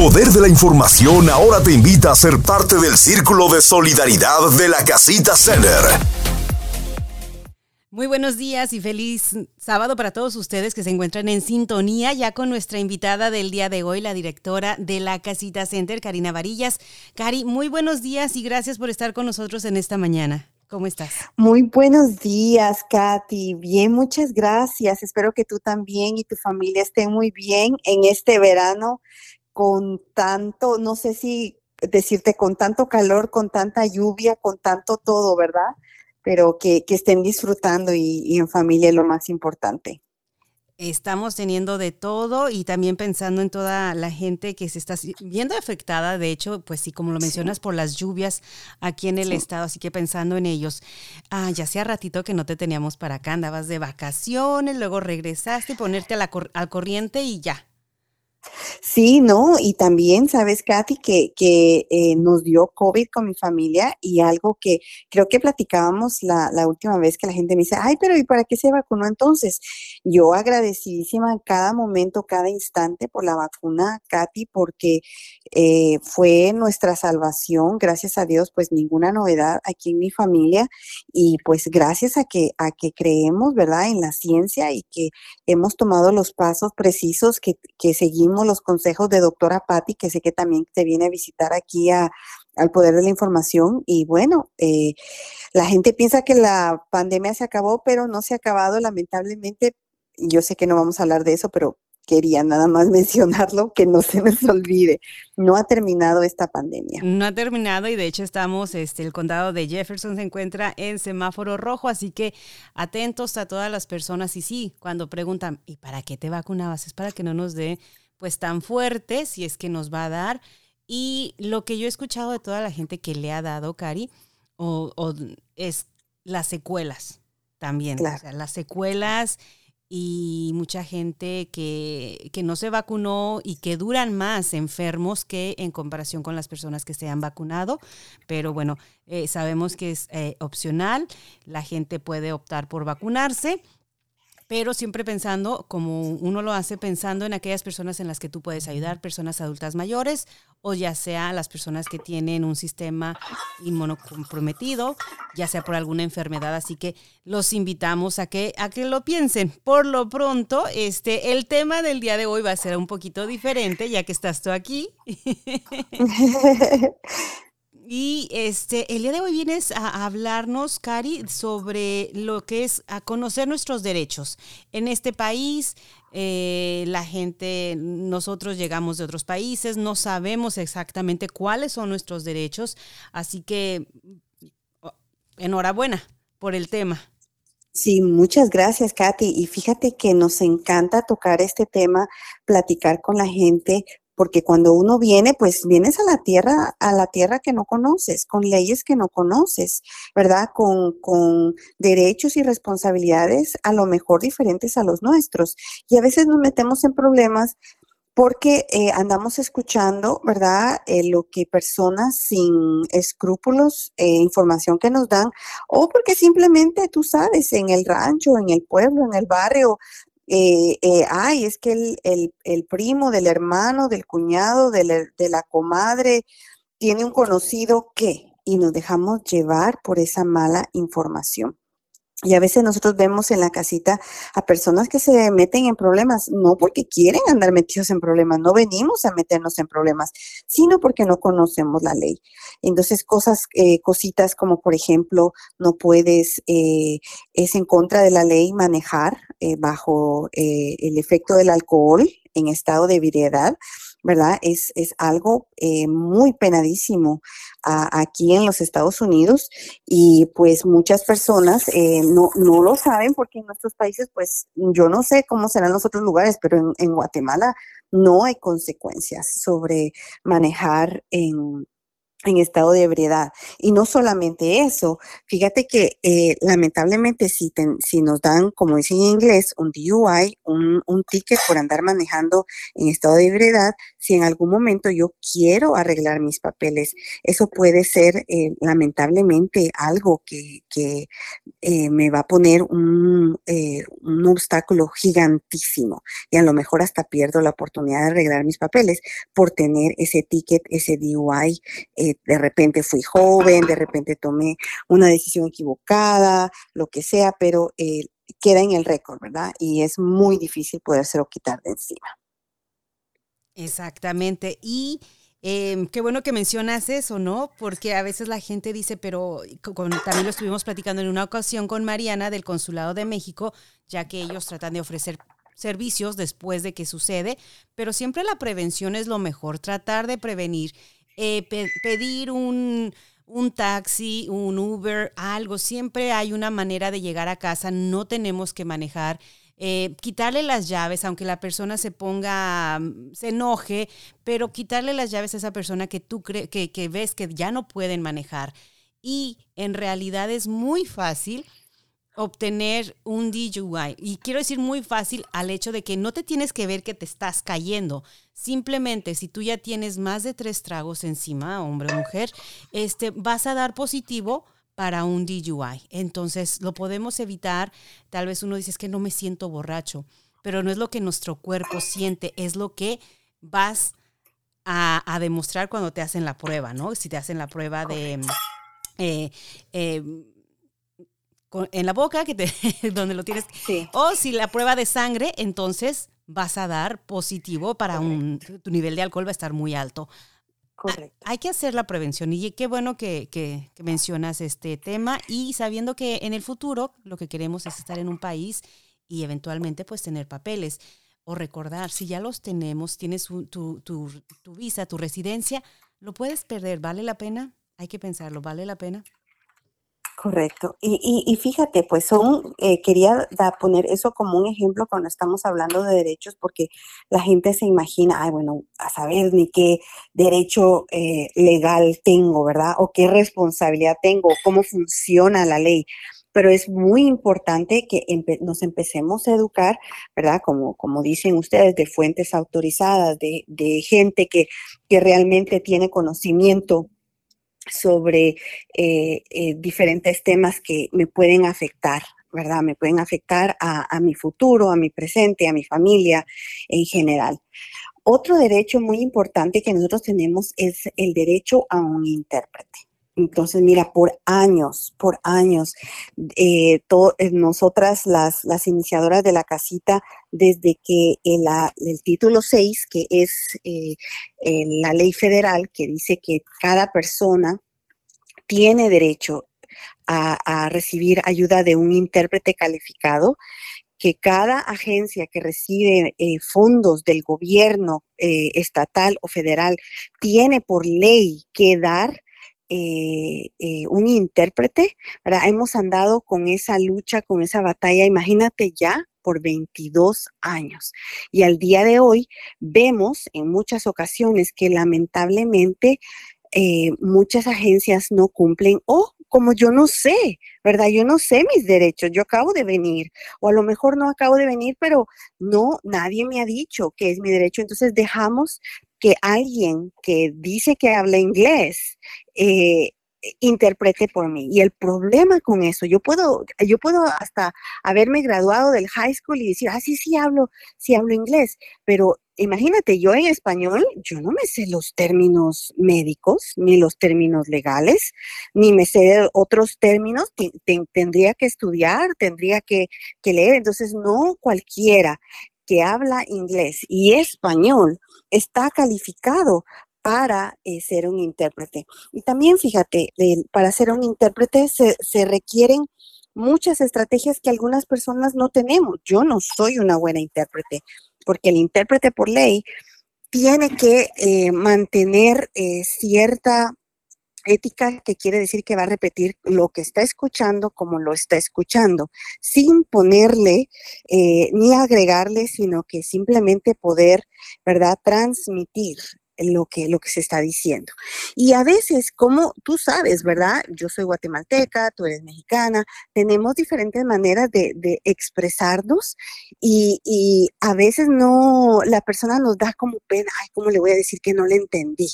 poder de la información ahora te invita a ser parte del círculo de solidaridad de la Casita Center. Muy buenos días y feliz sábado para todos ustedes que se encuentran en sintonía ya con nuestra invitada del día de hoy, la directora de la Casita Center, Karina Varillas. Cari, muy buenos días y gracias por estar con nosotros en esta mañana. ¿Cómo estás? Muy buenos días, Katy. Bien, muchas gracias. Espero que tú también y tu familia estén muy bien en este verano con tanto, no sé si decirte, con tanto calor, con tanta lluvia, con tanto todo, ¿verdad? Pero que, estén disfrutando y, y en familia es lo más importante. Estamos teniendo de todo y también pensando en toda la gente que se está viendo afectada, de hecho, pues sí, como lo mencionas, por las lluvias aquí en el estado, así que pensando en ellos. Ah, ya hacía ratito que no te teníamos para acá, andabas de vacaciones, luego regresaste, ponerte a la al corriente y ya, Sí, ¿no? Y también, sabes, Katy, que, que eh, nos dio COVID con mi familia y algo que creo que platicábamos la, la, última vez que la gente me dice, ay, pero ¿y para qué se vacunó entonces? Yo agradecidísima en cada momento, cada instante por la vacuna, Katy, porque eh, fue nuestra salvación, gracias a Dios, pues ninguna novedad aquí en mi familia y pues gracias a que, a que creemos, ¿verdad?, en la ciencia y que hemos tomado los pasos precisos que, que seguimos los consejos de doctora Patti, que sé que también te viene a visitar aquí a, al Poder de la Información. Y bueno, eh, la gente piensa que la pandemia se acabó, pero no se ha acabado, lamentablemente. Yo sé que no vamos a hablar de eso, pero quería nada más mencionarlo, que no se nos olvide. No ha terminado esta pandemia. No ha terminado y de hecho estamos, este, el condado de Jefferson se encuentra en semáforo rojo, así que atentos a todas las personas. Y sí, cuando preguntan, ¿y para qué te vacunabas? Es para que no nos dé pues tan fuerte, si es que nos va a dar. Y lo que yo he escuchado de toda la gente que le ha dado, Cari, o, es las secuelas también. O sea, las secuelas y mucha gente que, que, no se vacunó y que duran más enfermos que en comparación con las personas que se han vacunado. Pero bueno, eh, sabemos que es eh, opcional, la gente puede optar por vacunarse pero siempre pensando, como uno lo hace, pensando en aquellas personas en las que tú puedes ayudar, personas adultas mayores o ya sea las personas que tienen un sistema inmunocomprometido, ya sea por alguna enfermedad. Así que los invitamos a que, a que lo piensen. Por lo pronto, este, el tema del día de hoy va a ser un poquito diferente, ya que estás tú aquí. Y este, el día de hoy vienes a hablarnos, Cari, sobre lo que es a conocer nuestros derechos. En este país, eh, la gente, nosotros llegamos de otros países, no sabemos exactamente cuáles son nuestros derechos, así que enhorabuena por el tema. Sí, muchas gracias, Katy. Y fíjate que nos encanta tocar este tema, platicar con la gente, porque cuando uno viene, pues vienes a la tierra, a la tierra que no conoces, con leyes que no conoces, ¿verdad? Con, con derechos y responsabilidades a lo mejor diferentes a los nuestros. Y a veces nos metemos en problemas porque eh, andamos escuchando, ¿verdad? Eh, lo que personas sin escrúpulos, eh, información que nos dan, o porque simplemente tú sabes, en el rancho, en el pueblo, en el barrio, eh, eh, ay, es que el, el, primo del hermano, del cuñado, de la, de la comadre, tiene un conocido que, y nos dejamos llevar por esa mala información. Y a veces nosotros vemos en la casita a personas que se meten en problemas, no porque quieren andar metidos en problemas, no venimos a meternos en problemas, sino porque no conocemos la ley. Entonces, cosas, eh, cositas como, por ejemplo, no puedes, eh, es en contra de la ley manejar eh, bajo el efecto del alcohol en estado de ebriedad. ¿Verdad? Es, es algo eh, muy penadísimo aquí en los Estados Unidos y pues muchas personas eh, no, no lo saben porque en nuestros países, pues yo no sé cómo serán los otros lugares, pero en, en Guatemala no hay consecuencias sobre manejar en, en estado de ebriedad. Y no solamente eso, fíjate que eh, lamentablemente si, si nos dan, como dicen en inglés, un DUI, un, un, ticket por andar manejando en estado de ebriedad, si en algún momento yo quiero arreglar mis papeles, eso puede ser eh, lamentablemente algo que, que eh, me va a poner un, un obstáculo gigantísimo y a lo mejor hasta pierdo la oportunidad de arreglar mis papeles por tener ese ticket, ese DUI de repente fui joven, de repente tomé una decisión equivocada, lo que sea, pero eh, queda en el récord, ¿verdad? Y es muy difícil podérselo quitar de encima. Exactamente. Y em, qué bueno que mencionas eso, ¿no? Porque a veces la gente dice, pero también lo estuvimos platicando en una ocasión con Mariana del Consulado de México, ya que ellos tratan de ofrecer servicios después de que sucede, pero siempre la prevención es lo mejor, tratar de prevenir. Eh, pedir un, taxi, un Uber, algo. Siempre hay una manera de llegar a casa, no tenemos que manejar. Eh, quitarle las llaves, aunque la persona se ponga, mm, se enoje, pero quitarle las llaves a esa persona que tú crees que, que ves que ya no pueden manejar. Y en realidad es muy fácil obtener un DUI. Y quiero decir muy fácil al hecho de que no te tienes que ver que te estás cayendo. Simplemente si tú ya tienes más de tres tragos encima, hombre o mujer, este, vas a dar positivo para un DUI. Entonces lo podemos evitar. Tal vez uno dice es que no me siento borracho, pero no es lo que nuestro cuerpo siente, es lo que vas a, demostrar cuando te hacen la prueba, ¿no? Si te hacen la prueba de... Eh, eh, en la boca, que te, donde lo tienes. O si la prueba de sangre, entonces vas a dar positivo para un, tu nivel de alcohol va a estar muy alto. Correcto. Hay que hacer la prevención y qué bueno que, que, mencionas este tema y sabiendo que en el futuro lo que queremos es estar en un país y eventualmente pues tener papeles o recordar, si ya los tenemos, tienes tu, tu, tu visa, tu residencia, lo puedes perder, ¿vale la pena? Hay que pensarlo, ¿vale la pena? Correcto. Y, y, fíjate, pues son, eh, quería poner eso como un ejemplo cuando estamos hablando de derechos, porque la gente se imagina, ay, bueno, a saber ni qué derecho eh, legal tengo, ¿verdad? O qué responsabilidad tengo, cómo funciona la ley. Pero es muy importante que nos empecemos a educar, ¿verdad? Como, como dicen ustedes, de fuentes autorizadas, de, de gente que, que realmente tiene conocimiento sobre eh, eh, diferentes temas que me pueden afectar, ¿verdad? Me pueden afectar a, a, mi futuro, a mi presente, a mi familia en general. Otro derecho muy importante que nosotros tenemos es el derecho a un intérprete. Entonces, mira, por años, por años, eh, eh, nosotras las, las iniciadoras de la casita, desde que el, el título 6, que es eh, la ley federal que dice que cada persona tiene derecho a, recibir ayuda de un intérprete calificado, que cada agencia que recibe fondos del gobierno estatal o federal tiene por ley que dar eh, eh, un intérprete, Hemos andado con esa lucha, con esa batalla, imagínate ya por 22 años. Y al día de hoy vemos en muchas ocasiones que lamentablemente eh, muchas agencias no cumplen o como yo no sé, ¿verdad? Yo no sé mis derechos, yo acabo de venir o a lo mejor no acabo de venir, pero no, nadie me ha dicho que es mi derecho. Entonces dejamos que alguien que dice que habla inglés eh, interprete por mí. Y el problema con eso, yo puedo, yo puedo hasta haberme graduado del high school y decir, ah, sí, sí hablo, sí hablo inglés, pero imagínate, yo en español, yo no me sé los términos médicos, ni los términos legales, ni me sé otros términos, tendría que estudiar, tendría que, que leer, entonces no cualquiera que habla inglés y español está calificado para eh, ser un intérprete. Y también fíjate, para ser un intérprete se, requieren muchas estrategias que algunas personas no tenemos. Yo no soy una buena intérprete, porque el intérprete por ley tiene que eh, mantener eh, cierta ética, que quiere decir que va a repetir lo que está escuchando como lo está escuchando, sin ponerle ni agregarle, sino que simplemente poder, ¿verdad?, transmitir lo que, lo que se está diciendo. Y a veces, como tú sabes, ¿verdad? Yo soy guatemalteca, tú eres mexicana, tenemos diferentes maneras de, expresarnos y, y, a veces no, la persona nos da como pena, ay, ¿cómo le voy a decir que no le entendí?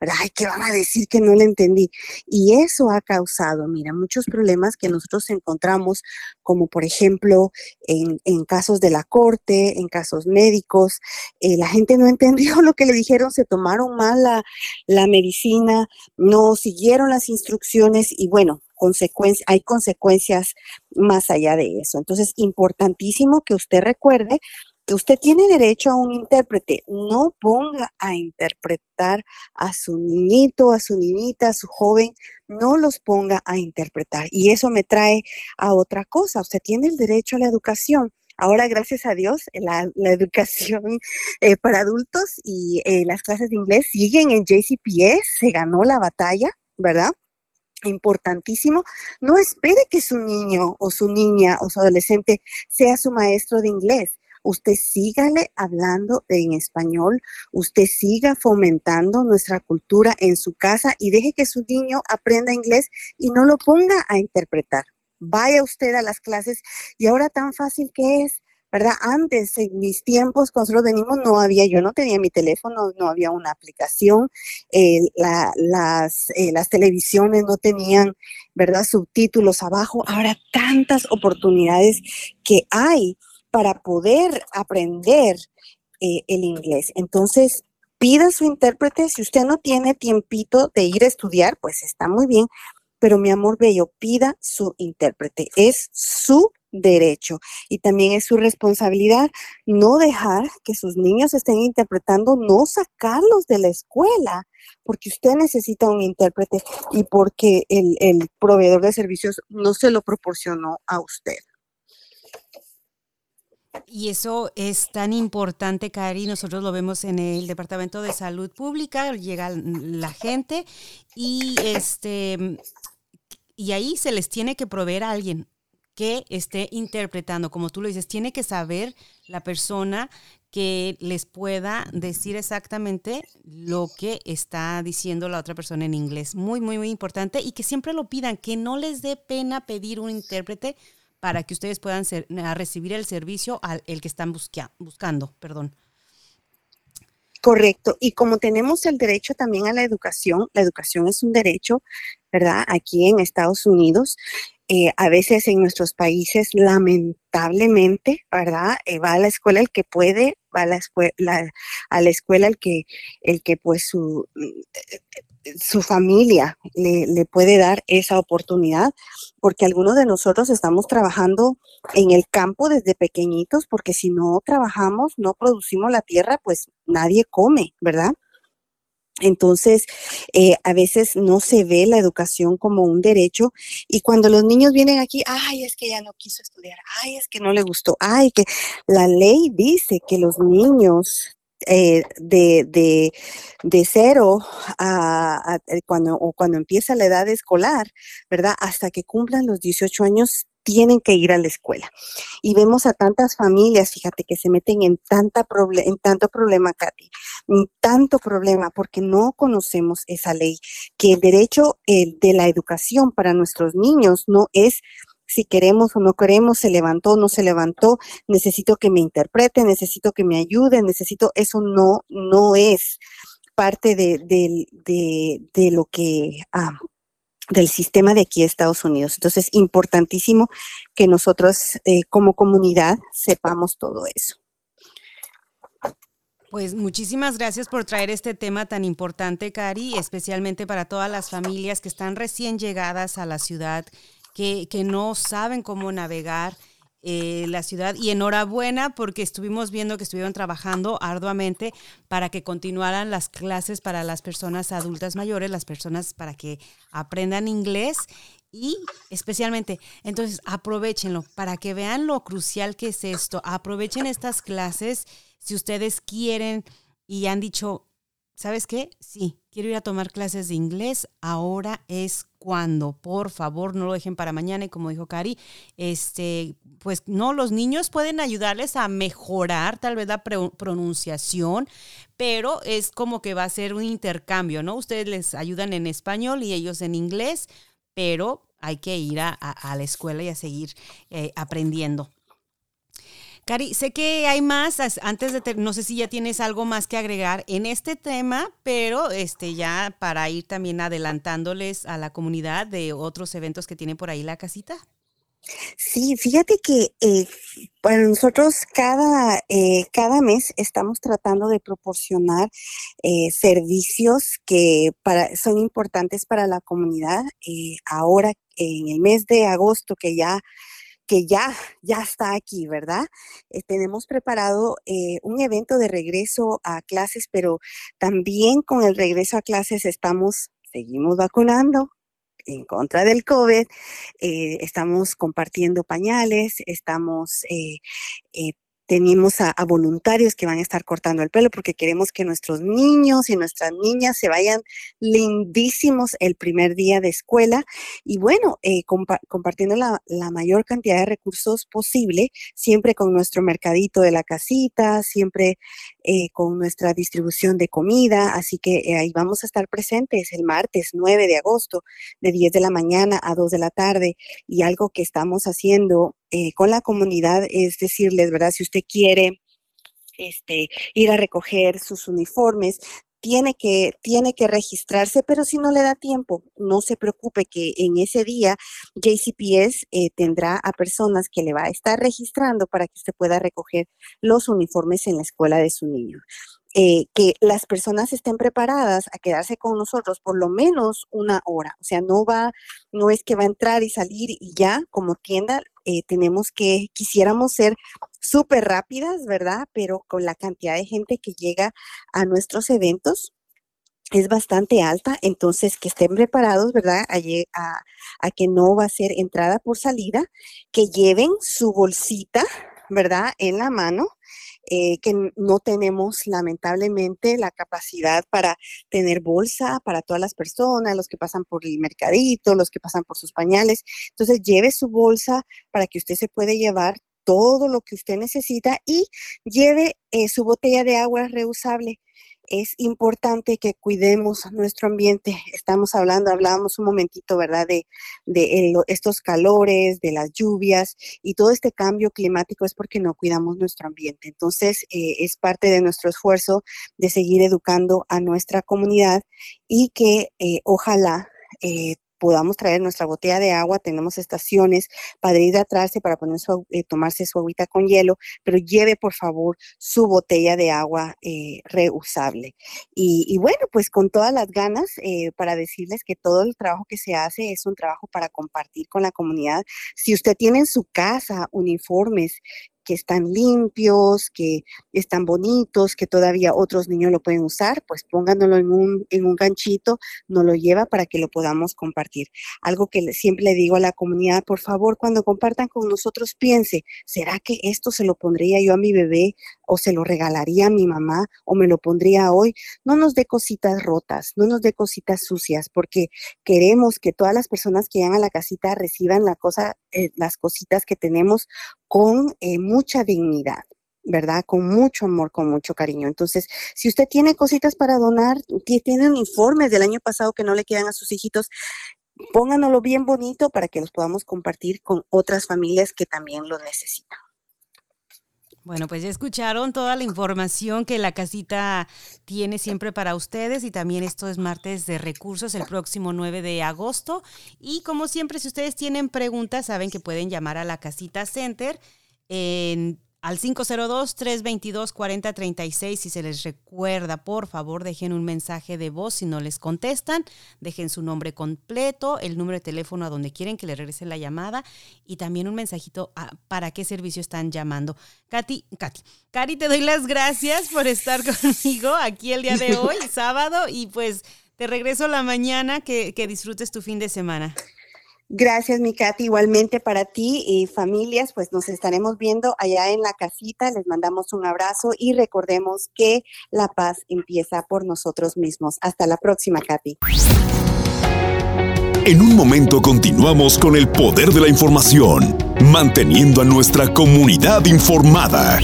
¿Verdad? Ay, ¿qué van a decir que no le entendí? Y eso ha causado, mira, muchos problemas que nosotros encontramos, como por ejemplo en, en casos de la corte, en casos médicos, eh, la gente no entendió lo que le dijeron, se tomaron mal la, la medicina, no siguieron las instrucciones y bueno, hay consecuencias más allá de eso. Entonces, importantísimo que usted recuerde que usted tiene derecho a un intérprete. No ponga a interpretar a su niñito, a su niñita, a su joven, no los ponga a interpretar. Y eso me trae a otra cosa. Usted tiene el derecho a la educación. Ahora, gracias a Dios, la, educación eh, para adultos y eh, las clases de inglés siguen en JCPS, se ganó la batalla, ¿verdad? importantísimo, no espere que su niño o su niña o su adolescente sea su maestro de inglés. Usted sígale hablando en español, usted siga fomentando nuestra cultura en su casa y deje que su niño aprenda inglés y no lo ponga a interpretar. Vaya usted a las clases y ahora tan fácil que es ¿verdad? Antes, en mis tiempos, cuando nosotros venimos, no había, yo no tenía mi teléfono, no había una aplicación, eh, las, eh, las televisiones no tenían, ¿verdad? Subtítulos abajo. Ahora tantas oportunidades que hay para poder aprender eh, el inglés. Entonces, pida su intérprete. Si usted no tiene tiempito de ir a estudiar, pues está muy bien. Pero mi amor bello, pida su intérprete. Es su derecho y también es su responsabilidad no dejar que sus niños estén interpretando, no sacarlos de la escuela, porque usted necesita un intérprete y porque el, el proveedor de servicios no se lo proporcionó a usted. Y eso es tan importante, Cari. Nosotros lo vemos en el Departamento de Salud Pública, llega la gente y este y ahí se les tiene que proveer a alguien que esté interpretando, como tú lo dices, tiene que saber la persona que les pueda decir exactamente lo que está diciendo la otra persona en inglés. Muy, muy, muy importante y que siempre lo pidan, que no les dé pena pedir un intérprete para que ustedes puedan recibir el servicio al el que están buscando. Perdón. Correcto. Y como tenemos el derecho también a la educación, la educación es un derecho, ¿verdad? Aquí en Estados Unidos, eh, a veces en nuestros países, lamentablemente, ¿verdad? Eh, va a la escuela el que puede, va a la, escuela, a la escuela el que, el que pues su, su familia le, le, puede dar esa oportunidad, porque algunos de nosotros estamos trabajando en el campo desde pequeñitos, porque si no trabajamos, no producimos la tierra, pues nadie come, ¿verdad? Entonces, eh, a veces no se ve la educación como un derecho y cuando los niños vienen aquí, ay, es que ya no quiso estudiar, ay, es que no le gustó, ay, que la ley dice que los niños eh, de, de, de, cero a, eh, cuando, o cuando empieza la edad escolar, ¿verdad? Hasta que cumplan los 18 años, tienen que ir a la escuela. Y vemos a tantas familias, fíjate, que se meten en, tanta en tanto problema, Katy, en tanto problema, porque no conocemos esa ley, que el derecho de la educación para nuestros niños no es si queremos o no queremos, se levantó o no se levantó, necesito que me interprete, necesito que me ayude, necesito, eso no, no es parte de, de, lo que del sistema de aquí de Estados Unidos. Entonces, es importantísimo que nosotros eh, como comunidad sepamos todo eso. Pues muchísimas gracias por traer este tema tan importante, Cari, especialmente para todas las familias que están recién llegadas a la ciudad, que, no saben cómo navegar eh, la ciudad. Y enhorabuena porque estuvimos viendo que estuvieron trabajando arduamente para que continuaran las clases para las personas adultas mayores, las personas para que aprendan inglés y especialmente, entonces aprovechenlo para que vean lo crucial que es esto. Aprovechen estas clases si ustedes quieren y han dicho, ¿sabes qué? Sí, quiero ir a tomar clases de inglés. Ahora es cuando, por favor, no lo dejen para mañana. Y como dijo Cari, este, pues no, los niños pueden ayudarles a mejorar tal vez la pronunciación, pero es como que va a ser un intercambio, ¿no? Ustedes les ayudan en español y ellos en inglés, pero hay que ir a, la escuela y a seguir eh, aprendiendo. Cari, sé que hay más, antes de, no sé si ya tienes algo más que agregar en este tema, pero este ya para ir también adelantándoles a la comunidad de otros eventos que tiene por ahí la casita. Sí, fíjate que eh, para nosotros cada, eh, cada mes estamos tratando de proporcionar eh, servicios que para, son importantes para la comunidad. ahora, en el mes de agosto, que ya que ya, ya está aquí, ¿verdad? Eh, tenemos preparado eh, un evento de regreso a clases, pero también con el regreso a clases estamos, seguimos vacunando en contra del COVID, eh, estamos compartiendo pañales, estamos tenemos a, voluntarios que van a estar cortando el pelo porque queremos que nuestros niños y nuestras niñas se vayan lindísimos el primer día de escuela. Y bueno, eh, compartiendo la, mayor cantidad de recursos posible, siempre con nuestro mercadito de la casita, siempre eh, con nuestra distribución de comida, así que eh, ahí vamos a estar presentes el martes 9 de agosto de 10 de la mañana a 2 de la tarde. Y algo que estamos haciendo eh, con la comunidad es decirles, ¿verdad? Si usted quiere este, ir a recoger sus uniformes, tiene que, tiene que registrarse, pero si no le da tiempo, no se preocupe que en ese día JCPS eh, tendrá a personas que le va a estar registrando para que usted pueda recoger los uniformes en la escuela de su niño. Eh, que las personas estén preparadas a quedarse con nosotros por lo menos una hora. O sea, no va, no es que va a entrar y salir y ya como tienda eh, tenemos que, quisiéramos ser súper rápidas, ¿verdad? Pero con la cantidad de gente que llega a nuestros eventos, es bastante alta, entonces que estén preparados, ¿verdad? A, que no va a ser entrada por salida, que lleven su bolsita, ¿verdad? En la mano eh, que no tenemos lamentablemente la capacidad para tener bolsa para todas las personas, los que pasan por el mercadito, los que pasan por sus pañales. Entonces lleve su bolsa para que usted se puede llevar todo lo que usted necesita y lleve eh, su botella de agua reusable es importante que cuidemos nuestro ambiente. Estamos hablando, hablábamos un momentito, ¿verdad? De, estos calores, de las lluvias y todo este cambio climático es porque no cuidamos nuestro ambiente. Entonces, eh, es parte de nuestro esfuerzo de seguir educando a nuestra comunidad y que eh, ojalá eh, podamos traer nuestra botella de agua, tenemos estaciones para hidratarse, para poner eh, tomarse su agüita con hielo, pero lleve por favor su botella de agua eh, reusable. Y, bueno, pues con todas las ganas eh, para decirles que todo el trabajo que se hace es un trabajo para compartir con la comunidad. Si usted tiene en su casa uniformes que están limpios, que están bonitos, que todavía otros niños lo pueden usar, pues pónganlo en un, en un ganchito, no lo lleva para que lo podamos compartir. Algo que siempre le digo a la comunidad, por favor, cuando compartan con nosotros, piense, ¿será que esto se lo pondría yo a mi bebé o se lo regalaría a mi mamá o me lo pondría hoy? No nos dé cositas rotas, no nos dé cositas sucias, porque queremos que todas las personas que llegan a la casita reciban la cosa, eh, las cositas que tenemos con eh, mucha dignidad. ¿verdad? Con mucho amor, con mucho cariño. Entonces, si usted tiene cositas para donar, tiene informes del año pasado que no le quedan a sus hijitos, pónganlo bien bonito para que los podamos compartir con otras familias que también lo necesitan. Bueno, pues ya escucharon toda la información que la casita tiene siempre para ustedes y también esto es martes de recursos el próximo 9 de agosto. Y como siempre, si ustedes tienen preguntas, saben que pueden llamar a la casita Center en al 502-322-4036. Si se les recuerda, por favor, dejen un mensaje de voz si no les contestan. Dejen su nombre completo, el número de teléfono a donde quieren que le regrese la llamada y también un mensajito para qué servicio están llamando. Katy, Katy, Cari, te doy las gracias por estar conmigo aquí el día de hoy, sábado, y pues te regreso la mañana. Que, que disfrutes tu fin de semana. Gracias, mi Katy. Igualmente para ti y familias, pues nos estaremos viendo allá en la casita. Les mandamos un abrazo y recordemos que la paz empieza por nosotros mismos. Hasta la próxima, Katy. En un momento continuamos con el poder de la información, manteniendo a nuestra comunidad informada.